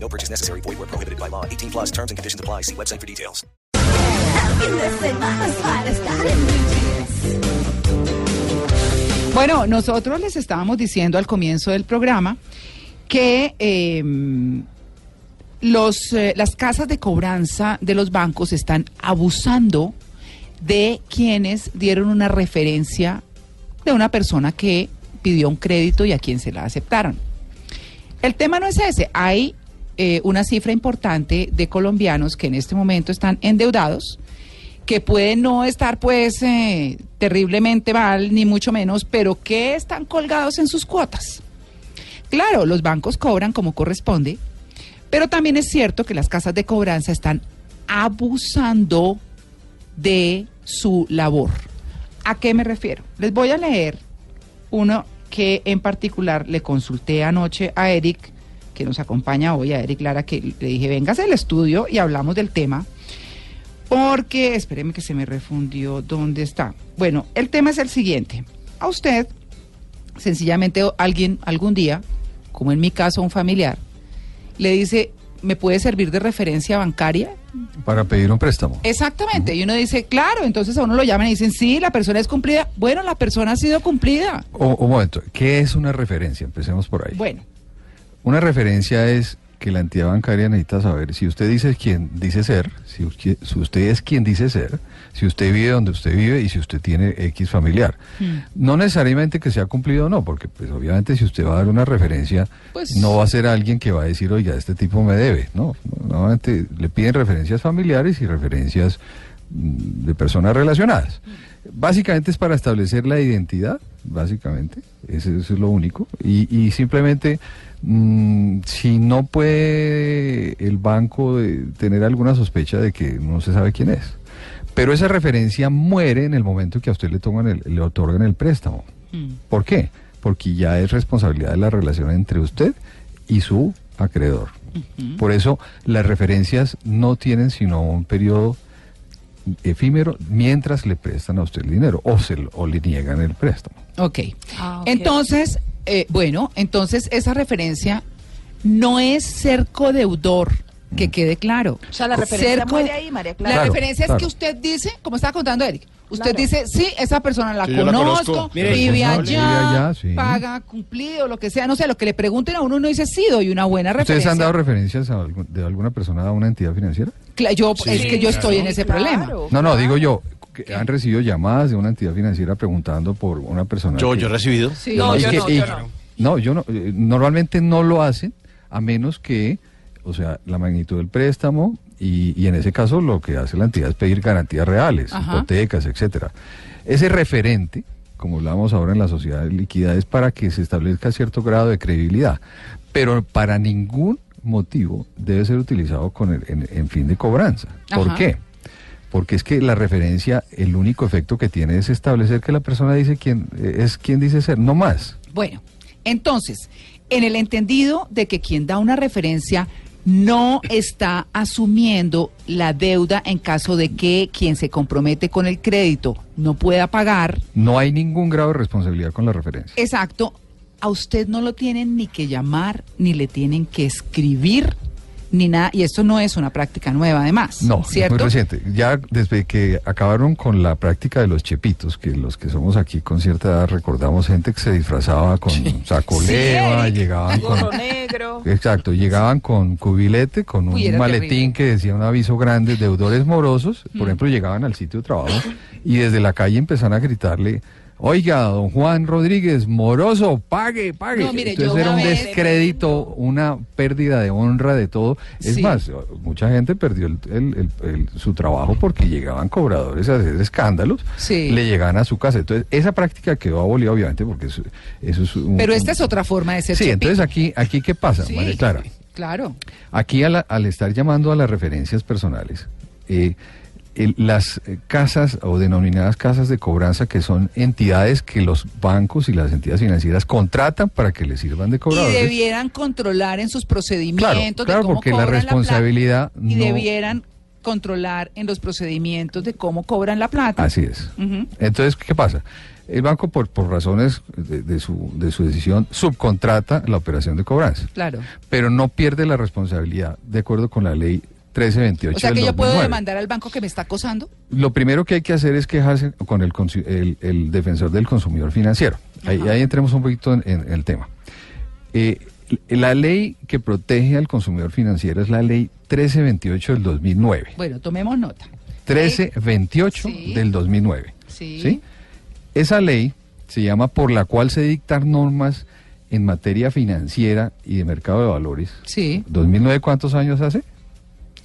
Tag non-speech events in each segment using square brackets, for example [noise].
No purchase necessary. Void where prohibited by law. 18 plus terms and conditions apply. See website for details. Bueno, nosotros les estábamos diciendo al comienzo del programa que eh, los, eh, las casas de cobranza de los bancos están abusando de quienes dieron una referencia de una persona que pidió un crédito y a quien se la aceptaron. El tema no es ese. Hay eh, una cifra importante de colombianos que en este momento están endeudados, que pueden no estar pues eh, terriblemente mal, ni mucho menos, pero que están colgados en sus cuotas. Claro, los bancos cobran como corresponde, pero también es cierto que las casas de cobranza están abusando de su labor. ¿A qué me refiero? Les voy a leer uno que en particular le consulté anoche a Eric, que nos acompaña hoy, a Eric Lara, que le dije, vengas al estudio y hablamos del tema. Porque, espéreme que se me refundió, ¿dónde está? Bueno, el tema es el siguiente. A usted, sencillamente alguien algún día, como en mi caso un familiar, le dice, ¿me puede servir de referencia bancaria? Para pedir un préstamo. Exactamente. Y uno dice, claro, entonces a uno lo llaman y dicen, sí, la persona es cumplida. Bueno, la persona ha sido cumplida. O- un momento, ¿qué es una referencia? Empecemos por ahí. Bueno, Una referencia es que la entidad bancaria necesita saber si usted dice quién dice ser, si usted, si usted es quien dice ser, si usted vive donde usted vive y si usted tiene X familiar. No necesariamente que sea cumplido o no, porque pues obviamente si usted va a dar una referencia, Pues- no va a ser alguien que va a decir, oiga, este tipo me debe. No, normalmente le piden referencias familiares y referencias mm, de personas relacionadas. Básicamente es para establecer la identidad, básicamente, eso, eso es lo único. Y, y simplemente, mm, si no puede el banco de- tener alguna sospecha de que no se sabe quién es. Pero esa referencia muere en el momento que a usted le, toman el, le otorgan el préstamo. ¿Por qué? Porque ya es responsabilidad de la relación entre usted y su acreedor. Por eso las referencias no tienen sino un periodo efímero mientras le prestan a usted el dinero o, se, lo- o le niegan el préstamo. ok. Entonces, eh, bueno, entonces esa referencia no es ser codeudor, que quede claro. O sea, la referencia Ser co- muere ahí, María Clara. La Claro, referencia es claro. que usted dice, como estaba contando Eric, usted Claro. dice, sí, esa persona la Sí, yo la conozco, vive allá, Vive allá, sí. paga cumplido, lo que sea, no sé, lo que le pregunten a uno, uno dice sí, doy una buena ¿Ustedes referencia. han dado referencias a algún- de alguna persona a una entidad financiera? Cla- yo, Sí, es que yo estoy en ese Claro, problema. No, no, claro. digo yo, que han recibido llamadas de una entidad financiera preguntando por una persona. Yo, que- yo he recibido. Sí. No, yo que- no, y- yo no. No, yo no. eh, Normalmente no lo hacen a menos que, o sea, la magnitud del préstamo y, y en ese caso lo que hace la entidad es pedir garantías reales, Ajá. hipotecas, etcétera. Ese referente, como hablamos ahora en la sociedad líquida, es para que se establezca cierto grado de credibilidad, pero para ningún motivo debe ser utilizado con el- en, en fin de cobranza. ¿Por Ajá. qué? Porque es que la referencia, el único efecto que tiene es establecer que la persona dice quién eh, es quien dice ser, no más. Bueno, entonces, en el entendido de que quien da una referencia no está asumiendo la deuda en caso de que quien se compromete con el crédito no pueda pagar, No hay ningún grado de responsabilidad con la referencia. exacto, a usted no lo tienen ni que llamar, ni le tienen que escribir, ni nada, y esto no es una práctica nueva además, No, es muy reciente. Ya desde que acabaron con la práctica de los chepitos, que los que somos aquí con cierta edad recordamos gente que se disfrazaba con saco Sí, leva, Eric. llegaban con... Negro. Exacto, llegaban con cubilete, con un Uy, maletín terrible. que decía un aviso grande, deudores morosos, por Mm. ejemplo, llegaban al sitio de trabajo y desde la calle empezaban a gritarle, oiga, don Juan Rodríguez, moroso, pague, pague. No, mire, yo Entonces era un descrédito, una pérdida de honra de todo. Es Sí. más, mucha gente perdió el- el- el- el- su trabajo porque llegaban cobradores a hacer escándalos, Sí. le llegaban a su casa. Entonces, esa práctica quedó abolida, obviamente, porque eso, eso es un... Pero un- esta es otra forma de ser Sí, entonces aquí, aquí ¿qué pasa, Sí, María Clara? Claro. Aquí al, al estar llamando a las referencias personales, eh, el- las eh, casas o denominadas casas de cobranza que son entidades que los bancos y las entidades financieras contratan para que les sirvan de Y cobradores. debieran controlar en sus Claro, procedimientos claro, de cómo porque la responsabilidad plata, y no- debieran controlar en los procedimientos de cómo cobran la plata. Así es. Entonces, ¿qué pasa? El banco, por, por razones de, de su, de su decisión, subcontrata la operación de cobranza, Claro. pero no pierde la responsabilidad de acuerdo con la ley 1328 O sea que yo puedo 2009. demandar al banco que me está acosando. Lo primero que hay que hacer es quejarse con el, el, el defensor del consumidor financiero. Ahí, ahí entremos un poquito en, en el tema. Eh, la ley que protege al consumidor financiero es la ley 1328 del 2009. Bueno, tomemos nota. 1328 Sí. del 2009. Sí. ¿sí? Esa ley se llama por la cual se dictan normas en materia financiera y de mercado de valores. Sí. ¿2009 cuántos años hace?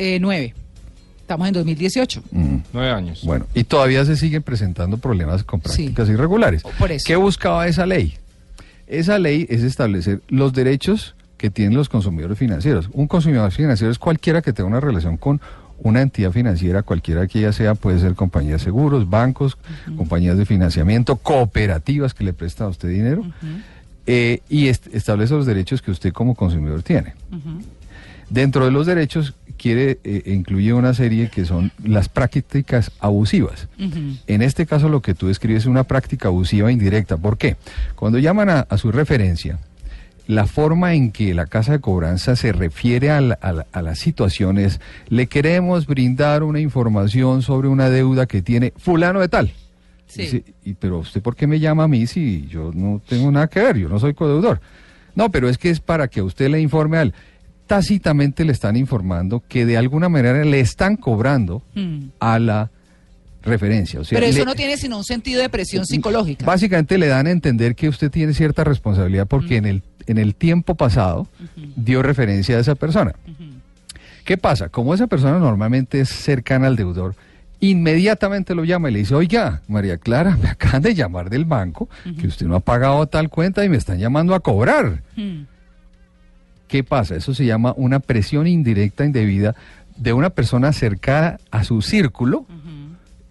Eh, nueve. Estamos en 2018. Mm. Nueve años. Bueno, y todavía se siguen presentando problemas con Sí. prácticas irregulares. Por eso. ¿Qué buscaba esa ley? Esa ley es establecer los derechos que tienen los consumidores financieros. Un consumidor financiero es cualquiera que tenga una relación con una entidad financiera, cualquiera que ella sea, puede ser compañías de seguros, bancos, compañías de financiamiento, cooperativas que le prestan a usted dinero, eh, y est- establece los derechos que usted como consumidor tiene. Dentro de los derechos quiere eh, incluye una serie que son las prácticas abusivas. En este caso lo que tú describes es una práctica abusiva indirecta. ¿Por qué? Cuando llaman a, a su referencia, la forma en que la casa de cobranza se refiere a, la- a la- a las situaciones, le queremos brindar una información sobre una deuda que tiene fulano de tal. Sí. Dice, "¿Y pero usted por qué me llama a mí si yo no tengo nada que ver, yo no soy codeudor? No, pero es que es para que usted le informe a él. Tácitamente le están informando que de alguna manera le están cobrando Mm. a la referencia. O sea, Pero eso le- no tiene sino un sentido de presión psicológica. Básicamente le dan a entender que usted tiene cierta responsabilidad porque en, el, en el tiempo pasado dio referencia a esa persona. ¿Qué pasa? Como esa persona normalmente es cercana al deudor, inmediatamente lo llama y le dice, oiga, María Clara, me acaban de llamar del banco que usted no ha pagado tal cuenta y me están llamando a cobrar. ¿Qué pasa? Eso se llama una presión indirecta indebida de una persona cercana a su círculo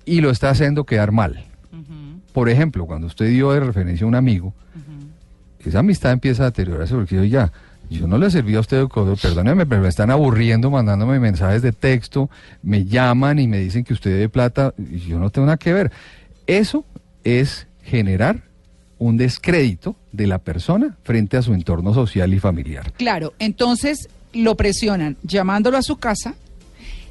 y lo está haciendo quedar mal. Por ejemplo, cuando usted dio de referencia a un amigo, esa amistad empieza a deteriorarse porque yo ya, yo no le serví a usted perdóneme, pero me están aburriendo mandándome mensajes de texto, me llaman y me dicen que usted debe plata y yo no tengo nada que ver. Eso es generar un descrédito de la persona frente a su entorno social y familiar. Claro, entonces lo presionan llamándolo a su casa,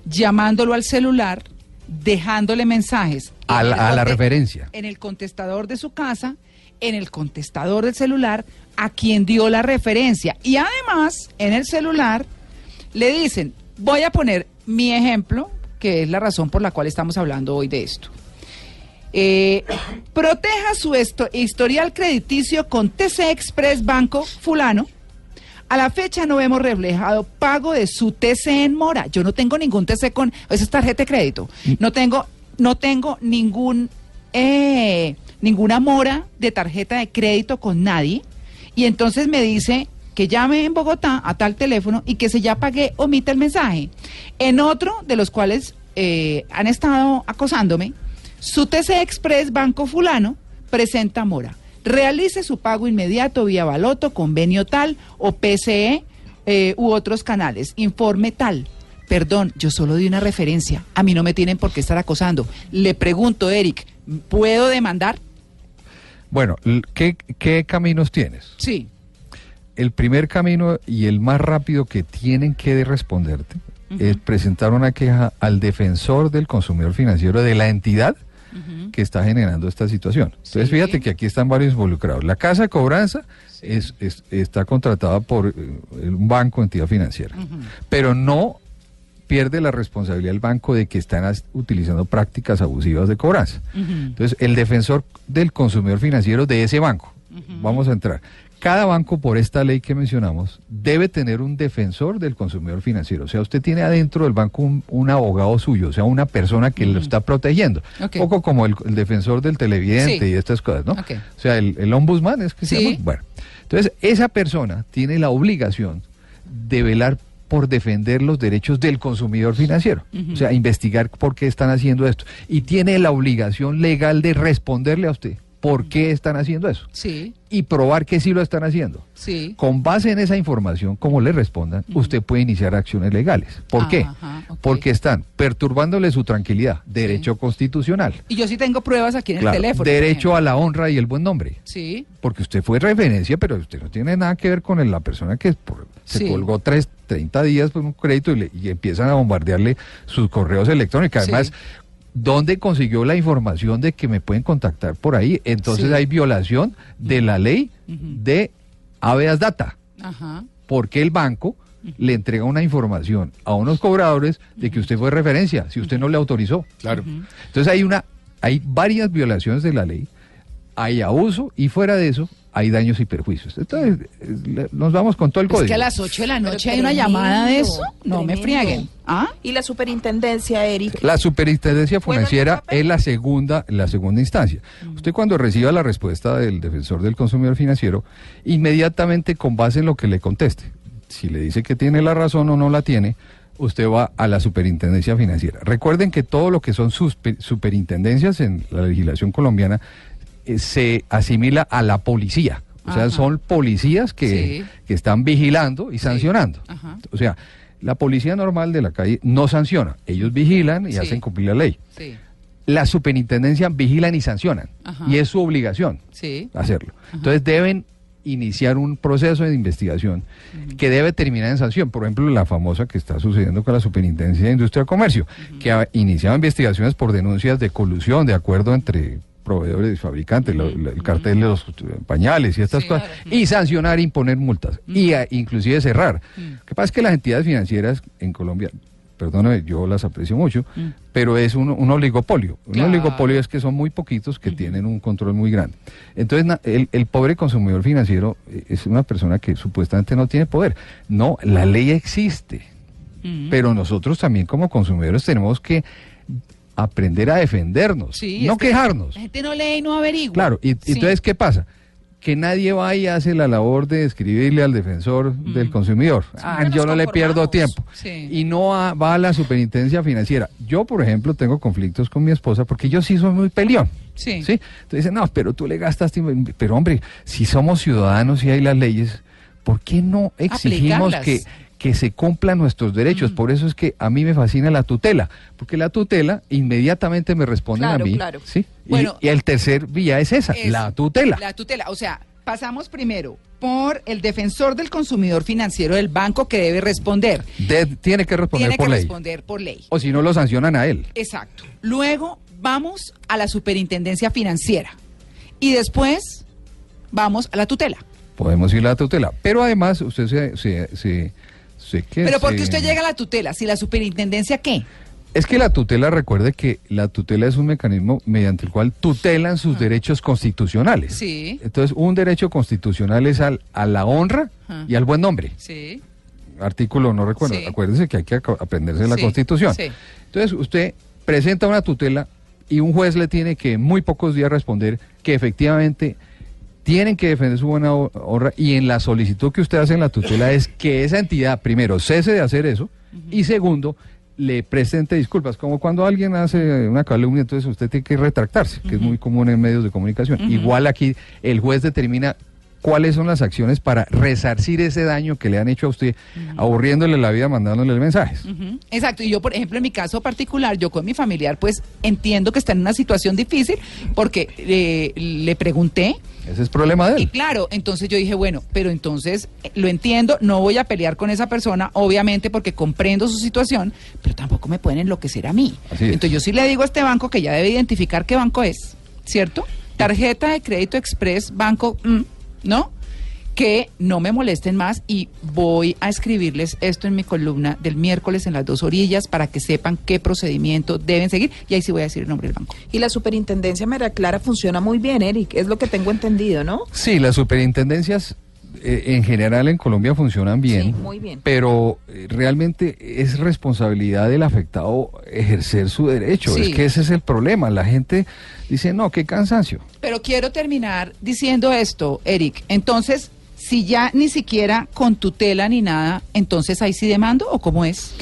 llamándolo al celular, dejándole mensajes. A la, a la referencia. En el contestador de su casa, en el contestador del celular, a quien dio la referencia. Y además, en el celular, le dicen, voy a poner mi ejemplo, que es la razón por la cual estamos hablando hoy de esto. Eh, proteja su esto- historial crediticio con TC Express Banco Fulano. A la fecha no hemos reflejado pago de su TC en mora. Yo no tengo ningún TC con esa es tarjeta de crédito. No tengo, no tengo ningún eh, ninguna mora de tarjeta de crédito con nadie. Y entonces me dice que llame en Bogotá a tal teléfono y que si ya pagué, omita el mensaje. En otro de los cuales eh, han estado acosándome, su TC Express Banco Fulano presenta mora. Realice su pago inmediato vía Baloto, convenio tal o PCE eh, u otros canales. Informe tal. Perdón, yo solo di una referencia. A mí no me tienen por qué estar acosando. Le pregunto, Eric, ¿puedo demandar? Bueno, l- ¿qué, qué caminos tienes? Sí. El primer camino y el más rápido que tienen que responderte es presentar una queja al defensor del consumidor financiero de la entidad que está generando esta situación. Entonces, Sí. fíjate que aquí están varios involucrados. La casa de cobranza es, es- está contratada por eh, un banco, entidad financiera, pero no pierde la responsabilidad del banco de que están utilizando prácticas abusivas de cobranza. Entonces, el defensor del consumidor financiero de ese banco, vamos a entrar. Cada banco, por esta ley que mencionamos, debe tener un defensor del consumidor financiero. O sea, usted tiene adentro del banco un, un abogado suyo, o sea, una persona que lo está protegiendo. Ok. Un poco como el, el defensor del televidente Sí. y estas cosas, ¿no? O sea, el, el ombudsman es que se llama. Bueno, entonces esa persona tiene la obligación de velar por defender los derechos del consumidor financiero. O sea, investigar por qué están haciendo esto. Y tiene la obligación legal de responderle a usted por qué están haciendo eso. Sí, Y probar que sí lo están haciendo. sí. Con base en esa información, como le respondan, usted puede iniciar acciones legales. ¿Por qué? Ajá. Porque están perturbándole su tranquilidad, derecho constitucional, Y yo sí tengo pruebas aquí en claro, el teléfono. derecho a la honra y el buen nombre. Sí, Porque usted fue referencia, pero usted no tiene nada que ver con la persona que por- se Sí. colgó tres, 30 días por un crédito y, le- y empiezan a bombardearle sus correos electrónicos. Sí. ¿Dónde consiguió la información de que me pueden contactar por ahí? Entonces Sí. hay violación de la ley de habeas data. ajá. Porque el banco le entrega una información a unos cobradores de que usted fue referencia, si usted no le autorizó. Claro. Entonces hay una, hay varias violaciones de la ley, hay abuso y fuera de eso hay daños y perjuicios. Entonces nos vamos con todo el Es código. que a las 8 de la Pero noche hay una llamada de eso. No me frieguen. ¿Ah? Y la superintendencia, Eric. La superintendencia ¿Puede financiera es la segunda, la segunda instancia. Usted cuando reciba la respuesta del defensor del consumidor financiero, inmediatamente con base en lo que le conteste, si le dice que tiene la razón o no la tiene, usted va a la superintendencia financiera. Recuerden que todo lo que son superintendencias en la legislación colombiana se asimila a la policía. O sea, Ajá. son policías que, Sí. que están vigilando y sancionando. O sea, la policía normal de la calle no sanciona, ellos vigilan y Sí. hacen cumplir la ley. Sí, Las superintendencias vigilan y sancionan. Ajá. Y es su obligación sí. hacerlo. Entonces deben iniciar un proceso de investigación que debe terminar en sanción. Por ejemplo, la famosa que está sucediendo con la Superintendencia de Industria y Comercio, que ha iniciado investigaciones por denuncias de colusión, de acuerdo entre proveedores y fabricantes, lo- lo- el cartel de los pañales y estas Sí, cosas, claro. y sancionar e imponer multas, y a- inclusive cerrar. Lo que pasa es que las entidades financieras en Colombia, perdóname, yo las aprecio mucho, pero es un, un oligopolio. Un Claro. oligopolio es que son muy poquitos que tienen un control muy grande. Entonces, na- el, el pobre consumidor financiero eh, es una persona que supuestamente no tiene poder. No, la ley existe, Mm. pero nosotros también como consumidores tenemos que aprender a defendernos, Sí, no quejarnos. La gente no lee y no averigua. Claro, y, Sí. entonces, ¿qué pasa? Que nadie va y hace la labor de escribirle al defensor del consumidor. Ah, yo no le pierdo tiempo. Y no va, va a la superintendencia financiera. Yo, por ejemplo, tengo conflictos con mi esposa porque yo sí soy muy peleón. Sí. Entonces dicen, no, pero tú le gastaste. Pero hombre, si somos ciudadanos y hay las leyes, ¿por qué no exigimos Aplicarlas. que, que se cumplan nuestros derechos? Por eso es que a mí me fascina la tutela, porque la tutela inmediatamente me responden Claro, a mí. claro. ¿sí? Y- el tercer vía es esa, Es la tutela. La tutela. O sea, pasamos primero por el defensor del consumidor financiero del banco que debe responder. De- tiene que responder Tiene por que ley. responder por ley. O si no lo sancionan a él. Exacto. Luego vamos a la superintendencia financiera. Y después vamos a la tutela. Podemos ir a la tutela. Pero además, usted se... se, se- que Pero ¿por qué se- usted llega a la tutela? Si la superintendencia, ¿qué? Es que la tutela, recuerde que la tutela es un mecanismo mediante el cual tutelan sus derechos constitucionales. Ah. Sí. Entonces, un derecho constitucional es al, a la honra Ajá. y al buen nombre. Sí. Artículo, no recuerdo. Sí. Acuérdese que hay que aprenderse la Sí, constitución. sí. Entonces, usted presenta una tutela y un juez le tiene que en muy pocos días responder que efectivamente tienen que defender su buena ho- honra y en la solicitud que usted hace en la tutela es que esa entidad, primero, cese de hacer eso y segundo, le presente disculpas, como cuando alguien hace una calumnia, entonces usted tiene que retractarse, que es muy común en medios de comunicación. Igual aquí el juez determina cuáles son las acciones para resarcir ese daño que le han hecho a usted, aburriéndole la vida, mandándole mensajes. Exacto, y yo, por ejemplo, en mi caso particular, yo con mi familiar, pues entiendo que está en una situación difícil porque eh, le pregunté Ese es problema de y él. claro, entonces yo dije, bueno, pero entonces eh, lo entiendo, no voy a pelear con esa persona, obviamente porque comprendo su situación, pero tampoco me pueden enloquecer a mí. Entonces yo sí le digo a este banco que ya debe identificar qué banco es, ¿cierto? Tarjeta de crédito express, banco, mm, ¿no? Que no me molesten más y voy a escribirles esto en mi columna del miércoles en las dos orillas para que sepan qué procedimiento deben seguir y ahí sí voy a decir el nombre del banco. Y la superintendencia María Clara funciona muy bien, Eric, es lo que tengo entendido, ¿no? Sí, las superintendencias eh, en general en Colombia funcionan bien. Sí, muy bien. Pero eh, realmente es responsabilidad del afectado ejercer su derecho. Sí. Es que ese es el problema. La gente dice, no, qué cansancio. Pero quiero terminar diciendo esto, Eric. Entonces, Si ya ni siquiera con tutela ni nada, entonces ahí sí demando o cómo es?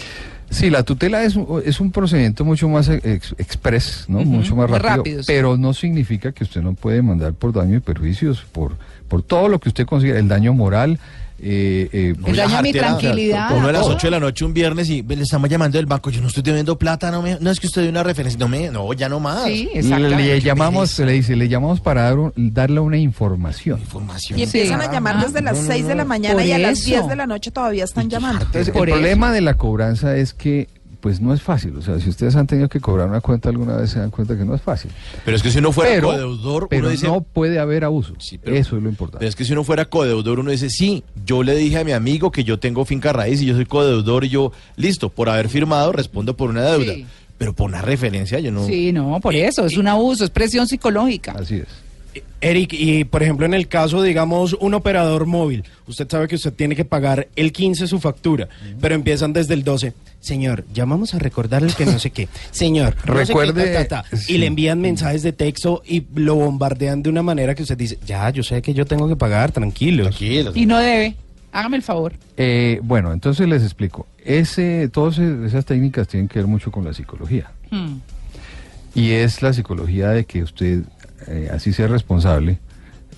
Sí, la tutela es un, es un procedimiento mucho más ex- express, ¿no? Mucho más más rápido, rápido, sí. pero no significa que usted no puede mandar por daño y perjuicios, por, por todo lo que usted considera, el daño moral. Eh, eh, El daño a mi tranquilidad. Uno a las todo. 8 de la noche un viernes y le estamos llamando del banco. Yo no estoy debiendo plata, no, me, no es que usted dé una referencia. No, me, no ya no más. Sí, le, exactamente. le llamamos, se le dice, le llamamos para dar un- darle una información. Información. Y empiezan Sí. a llamar desde las No, no, 6 de la mañana y a las eso. 10 de la noche todavía están llamando. Entonces, Por el eso. problema de la cobranza es que, pues no es fácil. O sea, si ustedes han tenido que cobrar una cuenta alguna vez, se dan cuenta que no es fácil. Pero es que si uno fuera Pero, codeudor, pero uno dice. no puede haber abuso. Sí, pero- Eso es lo Pero importante. es que si uno fuera codeudor, uno dice, sí, yo le dije a mi amigo que yo tengo finca raíz y yo soy codeudor y yo, listo, por haber firmado, respondo por una deuda. Sí. Pero por una referencia, yo no. Sí, no, por eso, es un abuso, es presión psicológica. Así es. Eric, y por ejemplo en el caso, digamos, un operador móvil, usted sabe que usted tiene que pagar el 15 su factura, pero empiezan desde el 12. Señor, llamamos a recordarle que no sé qué. Señor, no sé qué, Recuerde- ta, ta, ta. sí. y le envían mensajes de texto y lo bombardean de una manera que usted dice, ya, yo sé que yo tengo que pagar, tranquilo. Tranquilo. Y no debe. Hágame el favor. Eh, bueno, entonces les explico. Ese, todas esas técnicas tienen que ver mucho con la psicología. Hmm. Y es la psicología de que usted, eh, así sea responsable,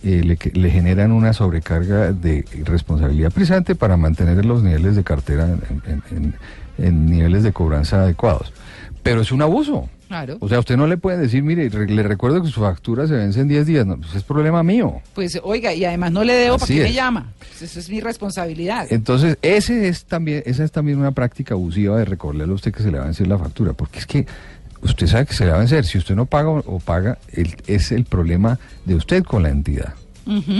eh, le, le generan una sobrecarga de responsabilidad precisamente para mantener los niveles de cartera en, en- en- en niveles de cobranza adecuados. Pero es un abuso. Claro. O sea, usted no le puede decir, mire, re- le recuerdo que su factura se vence en 10 días. No, pues es problema mío. Pues oiga, y además no le debo, ¿para qué me llama? Pues, eso es mi responsabilidad. Entonces, ese es también, esa es también una práctica abusiva de recordarle a usted que se le va a vencer la factura, porque es que usted sabe que se le va a vencer. Si usted no paga o, paga, el- es el problema de usted con la entidad.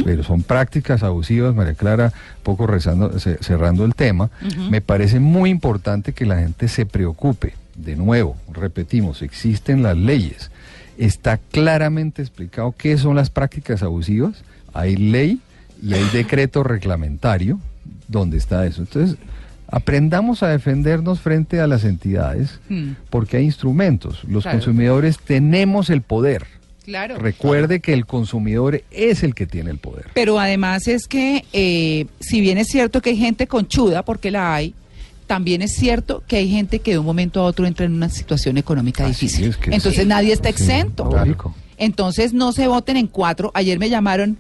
Pero son prácticas abusivas, María Clara, poco rezando, ce- cerrando el tema. Me parece muy importante que la gente se preocupe. De nuevo, repetimos, existen las leyes. Está claramente explicado qué son las prácticas abusivas. Hay ley y hay decreto reglamentario donde está eso. Entonces, aprendamos a defendernos frente a las entidades Hmm. porque hay instrumentos. Los Claro. consumidores tenemos el poder. Claro. Recuerde que el consumidor es el que tiene el poder. Pero además es que, eh, si bien es cierto que hay gente conchuda, porque la hay, también es cierto que hay gente que de un momento a otro entra en una situación económica Así difícil. es que Entonces sí. nadie está Sí, exento. Entonces no se voten en cuatro. Ayer me llamaron,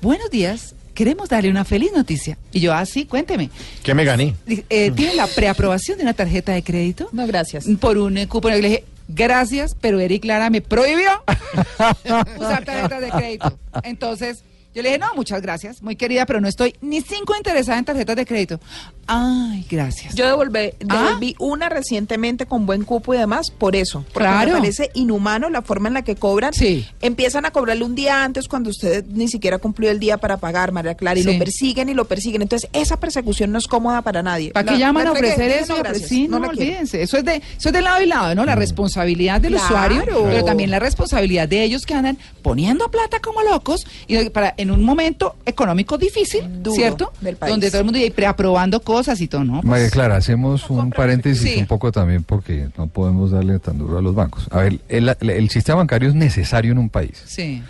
buenos días, queremos darle una feliz noticia. Y yo, ah, sí, cuénteme. ¿Qué me gané? Eh, ¿Tiene la preaprobación de una tarjeta de crédito? No, gracias. Por un eh, cupo. Le dije, gracias, pero Eric Lara me prohibió [laughs] usar tarjetas de crédito. Entonces, yo le dije, no, muchas gracias, muy querida, pero no estoy ni cinco interesada en tarjetas de crédito. Ay, gracias. Yo devolvé, Ah. devolví una recientemente con buen cupo y demás por eso. Porque Claro. me parece inhumano la forma en la que cobran. Sí. Empiezan a cobrarle un día antes cuando usted ni siquiera cumplió el día para pagar, María Clara, y Sí. lo persiguen y lo persiguen. Entonces, esa persecución no es cómoda para nadie. ¿Para qué La- llaman la a ofrecer eso? no, gracias, ofre- sí, no, quiero. olvídense. Eso es, de, eso es de lado y lado, ¿no? La responsabilidad del Claro. usuario, pero también la responsabilidad de ellos que andan poniendo plata como locos y para en un momento económico difícil, Duro ¿cierto? del país. Donde todo el mundo y preaprobando cosas y todo, ¿no? Pues, María Clara, hacemos un paréntesis Sí. un poco también porque no podemos darle tan duro a los bancos. A ver, el, el sistema bancario es necesario en un país, Sí.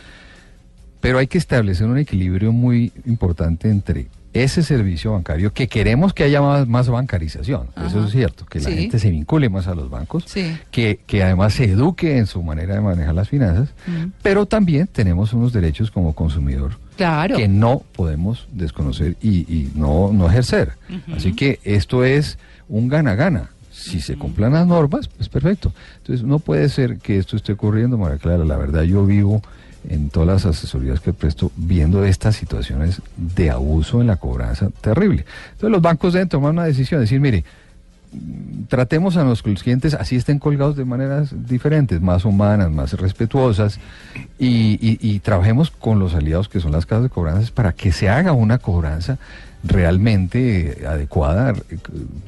pero hay que establecer un equilibrio muy importante entre ese servicio bancario, que queremos que haya más, más bancarización, eso es cierto, que la Sí. gente se vincule más a los bancos, Sí. que, que además se eduque en su manera de manejar las finanzas, Mm. pero también tenemos unos derechos como consumidor Claro. que no podemos desconocer y, y no, no ejercer. Así que esto es un gana-gana. Si se cumplan las normas, pues perfecto. Entonces no puede ser que esto esté ocurriendo, María Clara. La verdad yo vivo en todas las asesorías que presto viendo estas situaciones de abuso en la cobranza terrible. Entonces los bancos deben tomar una decisión, decir, mire, tratemos a nuestros clientes así estén colgados de maneras diferentes, más humanas, más respetuosas, y, y- y trabajemos con los aliados que son las casas de cobranzas para que se haga una cobranza realmente adecuada,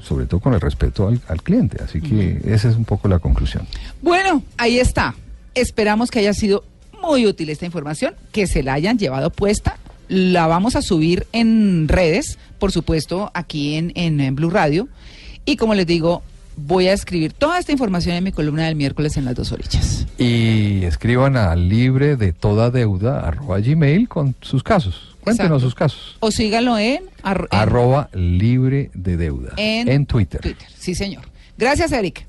sobre todo con el respeto al, al cliente. Así que esa es un poco la conclusión. Bueno, ahí está. Esperamos que haya sido muy útil esta información, que se la hayan llevado puesta. La vamos a subir en redes, por supuesto, aquí en, en, en Blue Radio. Y como les digo, voy a escribir toda esta información en mi columna del miércoles en las dos orillas. Y escriban a libre de toda deuda arroba gmail con sus casos. Cuéntenos Exacto. sus casos. O en, arro- en- Arroba libre de deuda. en en Twitter. Twitter. Sí, señor. Gracias, Eric.